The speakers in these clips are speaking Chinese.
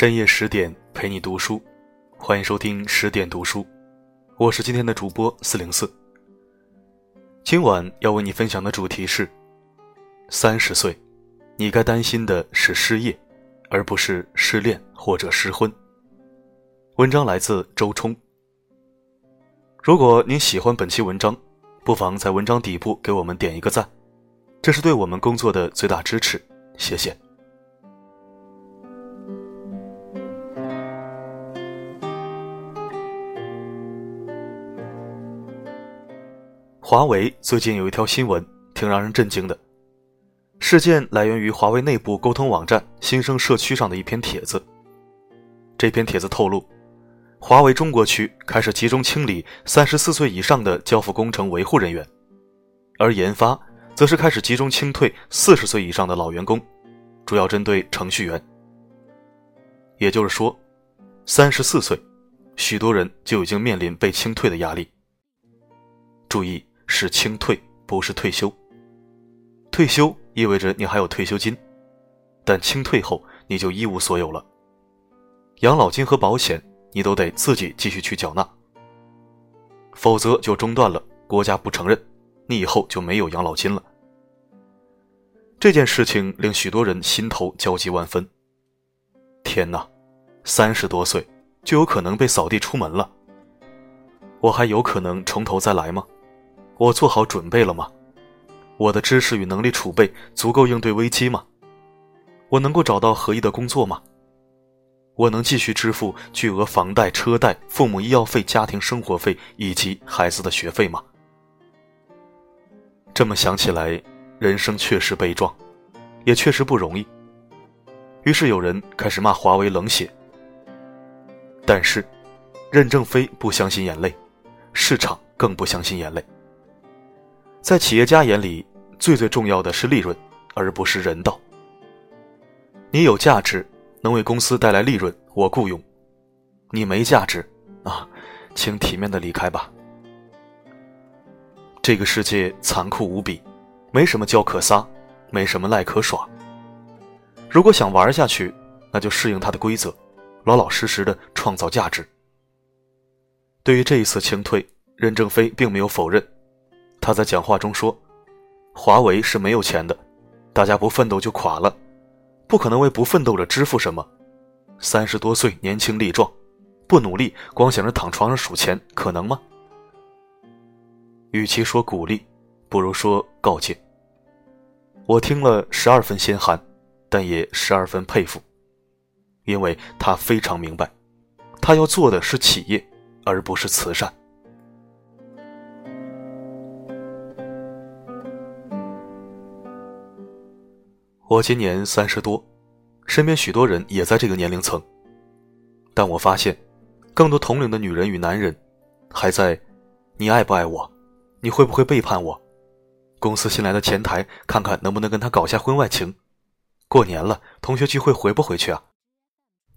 深夜十点陪你读书，欢迎收听十点读书，我是今天的主播四零四。今晚要为你分享的主题是：三十岁，你该担心的是失业，而不是失恋或者失婚。文章来自周冲。如果您喜欢本期文章，不妨在文章底部给我们点一个赞，这是对我们工作的最大支持，谢谢。华为最近有一条新闻，挺让人震惊的。事件来源于华为内部沟通网站“新生社区”上的一篇帖子。这篇帖子透露，华为中国区开始集中清理三十四岁以上的交付工程维护人员，而研发则是开始集中清退四十岁以上的老员工，主要针对程序员。也就是说，三十四岁，许多人就已经面临被清退的压力。注意。是清退，不是退休。退休意味着你还有退休金，但清退后你就一无所有了。养老金和保险你都得自己继续去缴纳，否则就中断了，国家不承认，你以后就没有养老金了。这件事情令许多人心头焦急万分。天哪，三十多岁就有可能被扫地出门了，我还有可能从头再来吗？我做好准备了吗？我的知识与能力储备足够应对危机吗？我能够找到合意的工作吗？我能继续支付巨额房贷、车贷、父母医药费、家庭生活费以及孩子的学费吗？这么想起来，人生确实悲壮，也确实不容易。于是有人开始骂华为冷血。但是，任正非不相信眼泪，市场更不相信眼泪。在企业家眼里，最最重要的是利润，而不是人道。你有价值，能为公司带来利润，我雇佣；你没价值，啊，请体面的离开吧。这个世界残酷无比，没什么娇可撒，没什么赖可耍。如果想玩下去，那就适应它的规则，老老实实的创造价值。对于这一次清退，任正非并没有否认。他在讲话中说：“华为是没有钱的，大家不奋斗就垮了，不可能为不奋斗者支付什么。三十多岁年轻力壮，不努力光想着躺床上数钱，可能吗？”与其说鼓励，不如说告诫。我听了十二分心寒，但也十二分佩服，因为他非常明白，他要做的是企业，而不是慈善。我今年三十多，身边许多人也在这个年龄层，但我发现，更多同龄的女人与男人，还在“你爱不爱我？你会不会背叛我？公司新来的前台，看看能不能跟他搞下婚外情？过年了，同学聚会回不回去啊？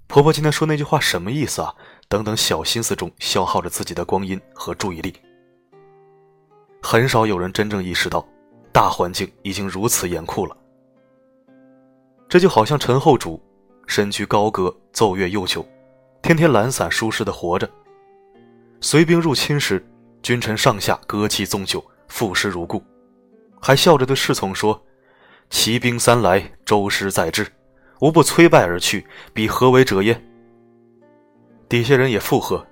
婆婆今天说那句话什么意思啊？等等小心思中消耗着自己的光阴和注意力，很少有人真正意识到，大环境已经如此严酷了。这就好像陈后主，身居高阁，奏乐悠久，天天懒散舒适的活着。隋兵入侵时，君臣上下歌伎纵酒，赋诗如故，还笑着对侍从说：“骑兵三来，周师在至，无不摧败而去，彼何为者耶？”底下人也附和：“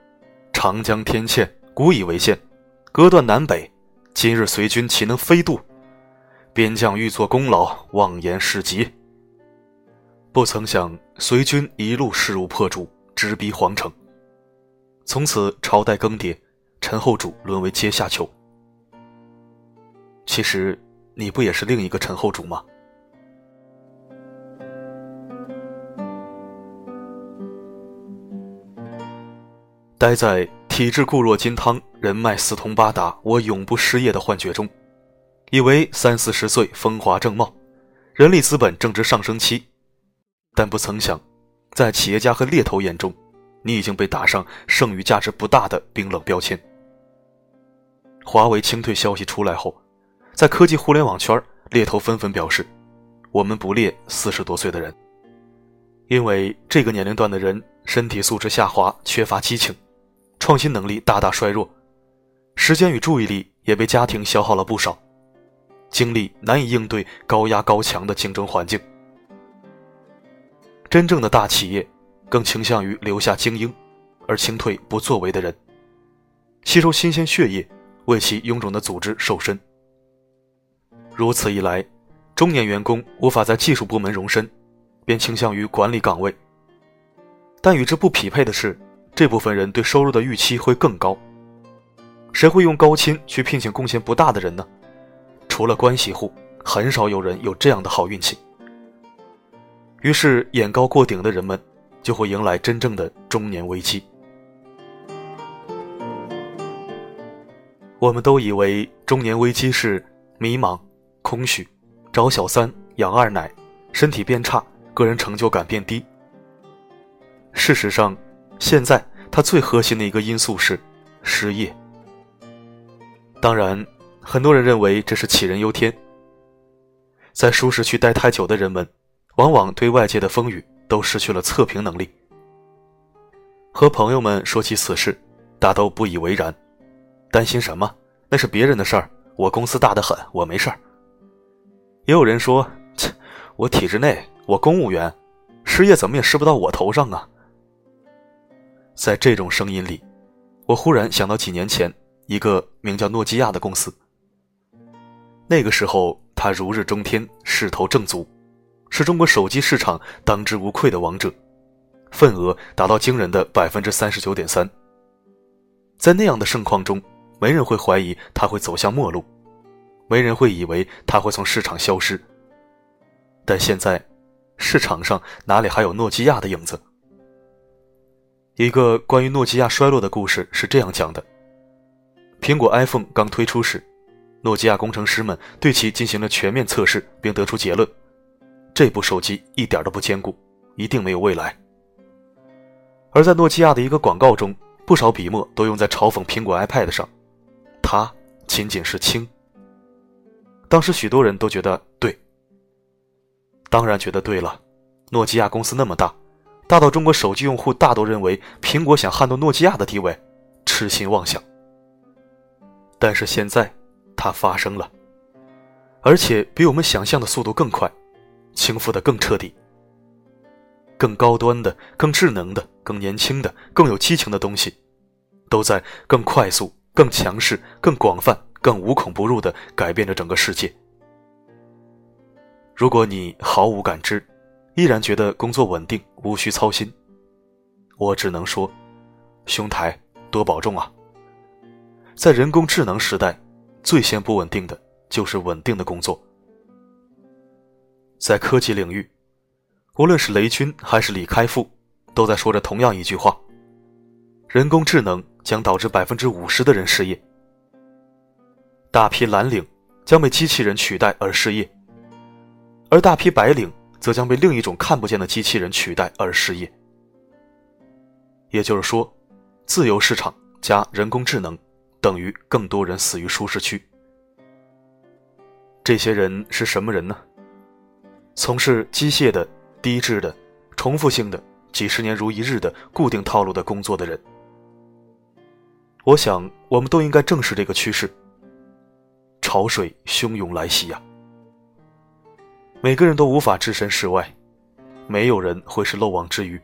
长江天堑，古以为限，隔断南北，今日隋军岂能飞渡？边将欲作功劳，妄言事急。”不曾想，隋军一路势如破竹，直逼皇城。从此朝代更迭，陈后主沦为阶下囚。其实，你不也是另一个陈后主吗？待在体质固若金汤、人脉四通八达、我永不失业的幻觉中，以为三四十岁风华正茂，人力资本正值上升期。但不曾想，在企业家和猎头眼中，你已经被打上剩余价值不大的冰冷标签。华为清退消息出来后，在科技互联网圈，猎头纷纷表示：“我们不猎四十多岁的人。”因为这个年龄段的人身体素质下滑，缺乏激情，创新能力大大衰弱，时间与注意力也被家庭消耗了不少，精力难以应对高压高强的竞争环境。真正的大企业，更倾向于留下精英，而清退不作为的人，吸收新鲜血液，为其臃肿的组织瘦身。如此一来，中年员工无法在技术部门容身，便倾向于管理岗位。但与之不匹配的是，这部分人对收入的预期会更高。谁会用高薪去聘请贡献不大的人呢？除了关系户，很少有人有这样的好运气。于是，眼高过顶的人们就会迎来真正的中年危机。我们都以为中年危机是迷茫、空虚、找小三、养二奶、身体变差、个人成就感变低。事实上，现在它最核心的一个因素是失业。当然，很多人认为这是杞人忧天。在舒适区待太久的人们。往往对外界的风雨都失去了测评能力。和朋友们说起此事，大都不以为然，担心什么？那是别人的事儿，我公司大得很，我没事儿。也有人说：“切，我体制内，我公务员，失业怎么也失不到我头上啊。”在这种声音里，我忽然想到几年前一个名叫诺基亚的公司。那个时候，他如日中天，势头正足。是中国手机市场当之无愧的王者，份额达到惊人的百分之三十九点三。在那样的盛况中，没人会怀疑它会走向末路，没人会以为它会从市场消失。但现在，市场上哪里还有诺基亚的影子？一个关于诺基亚衰落的故事是这样讲的：苹果 iPhone 刚推出时，诺基亚工程师们对其进行了全面测试，并得出结论。这部手机一点都不坚固，一定没有未来。而在诺基亚的一个广告中，不少笔墨都用在嘲讽苹果 iPad 上，它仅仅是轻。当时许多人都觉得对，当然觉得对了。诺基亚公司那么大，大到中国手机用户大都认为苹果想撼动诺基亚的地位，痴心妄想。但是现在，它发生了，而且比我们想象的速度更快。倾覆的更彻底、更高端的、更智能的、更年轻的、更有激情的东西，都在更快速、更强势、更广泛、更无孔不入的改变着整个世界。如果你毫无感知，依然觉得工作稳定、无需操心，我只能说，兄台多保重啊！在人工智能时代，最先不稳定的就是稳定的工作。在科技领域，无论是雷军还是李开复，都在说着同样一句话：人工智能将导致百分之五十的人失业，大批蓝领将被机器人取代而失业，而大批白领则将被另一种看不见的机器人取代而失业。也就是说，自由市场加人工智能等于更多人死于舒适区。这些人是什么人呢？从事机械的、低质的、重复性的、几十年如一日的固定套路的工作的人，我想我们都应该正视这个趋势。潮水汹涌来袭呀！每个人都无法置身事外，没有人会是漏网之鱼。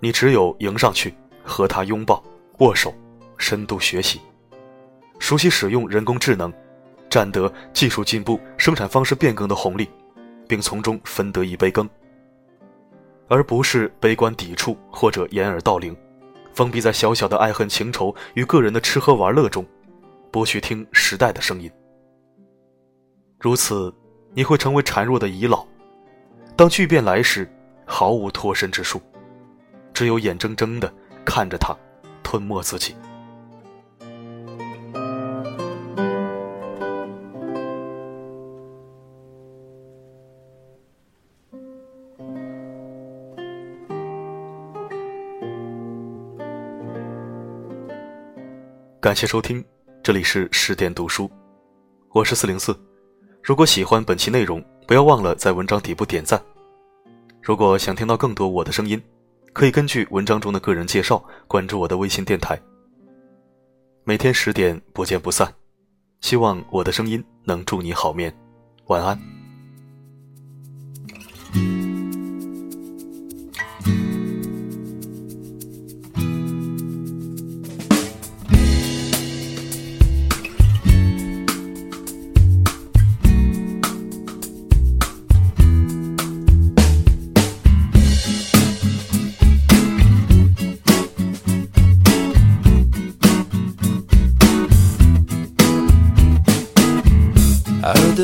你只有迎上去，和他拥抱、握手，深度学习，熟悉使用人工智能，占得技术进步、生产方式变更的红利。并从中分得一杯羹，而不是悲观抵触或者掩耳盗铃，封闭在小小的爱恨情仇与个人的吃喝玩乐中，不去听时代的声音。如此，你会成为孱弱的遗老，当巨变来时，毫无脱身之术，只有眼睁睁的看着它吞没自己。感谢收听，这里是十点读书，我是四零四。如果喜欢本期内容，不要忘了在文章底部点赞。如果想听到更多我的声音，可以根据文章中的个人介绍关注我的微信电台。每天十点不见不散，希望我的声音能助你好眠，晚安。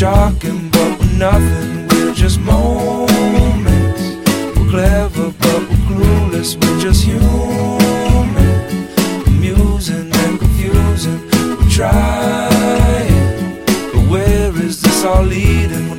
shocking, but we're nothing. We're just moments. We're clever, but we're clueless. We're just human. Amusing and confusing. We're trying, but where is this all leading?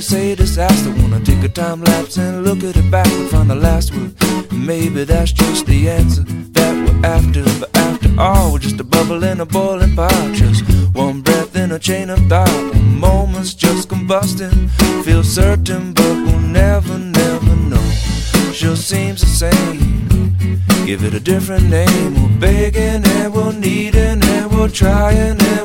Could say disaster. Wanna take a time lapse and look at it backward, find the last word. Maybe that's just the answer that we're after. But after all, we're just a bubble in a boiling pot. Just one breath in a chain of thought. Moment's just combusting. Feel certain, but we'll never, never know. Sure seems the same. Give it a different name. We're begging and we're needing and we're trying and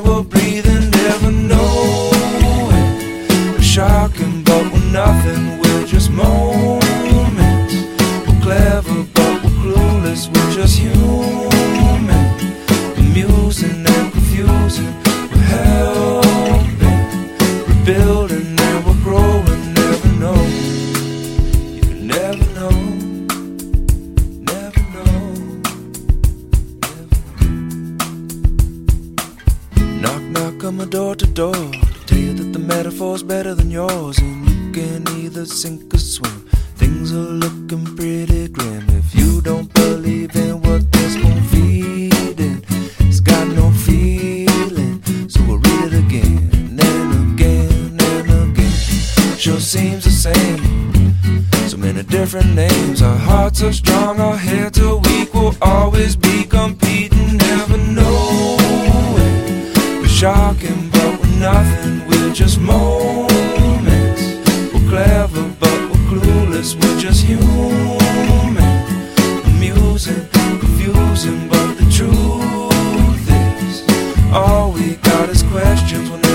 Knock door to door. To tell you that the metaphor's better than yours. And you can either sink or swim. Things are looking pretty grim. If you don't believe in what this spoon feeding, it's got no feeling. So we'll read it again and again and again. Sure seems the same. So many different names. Our hearts are strong, our heads are weak. We'll always be competing, never knowing shocking, but we're nothing. We're just moments. We're clever, but we're clueless. We're just human. Amusing, confusing, but the truth is all we got is questions.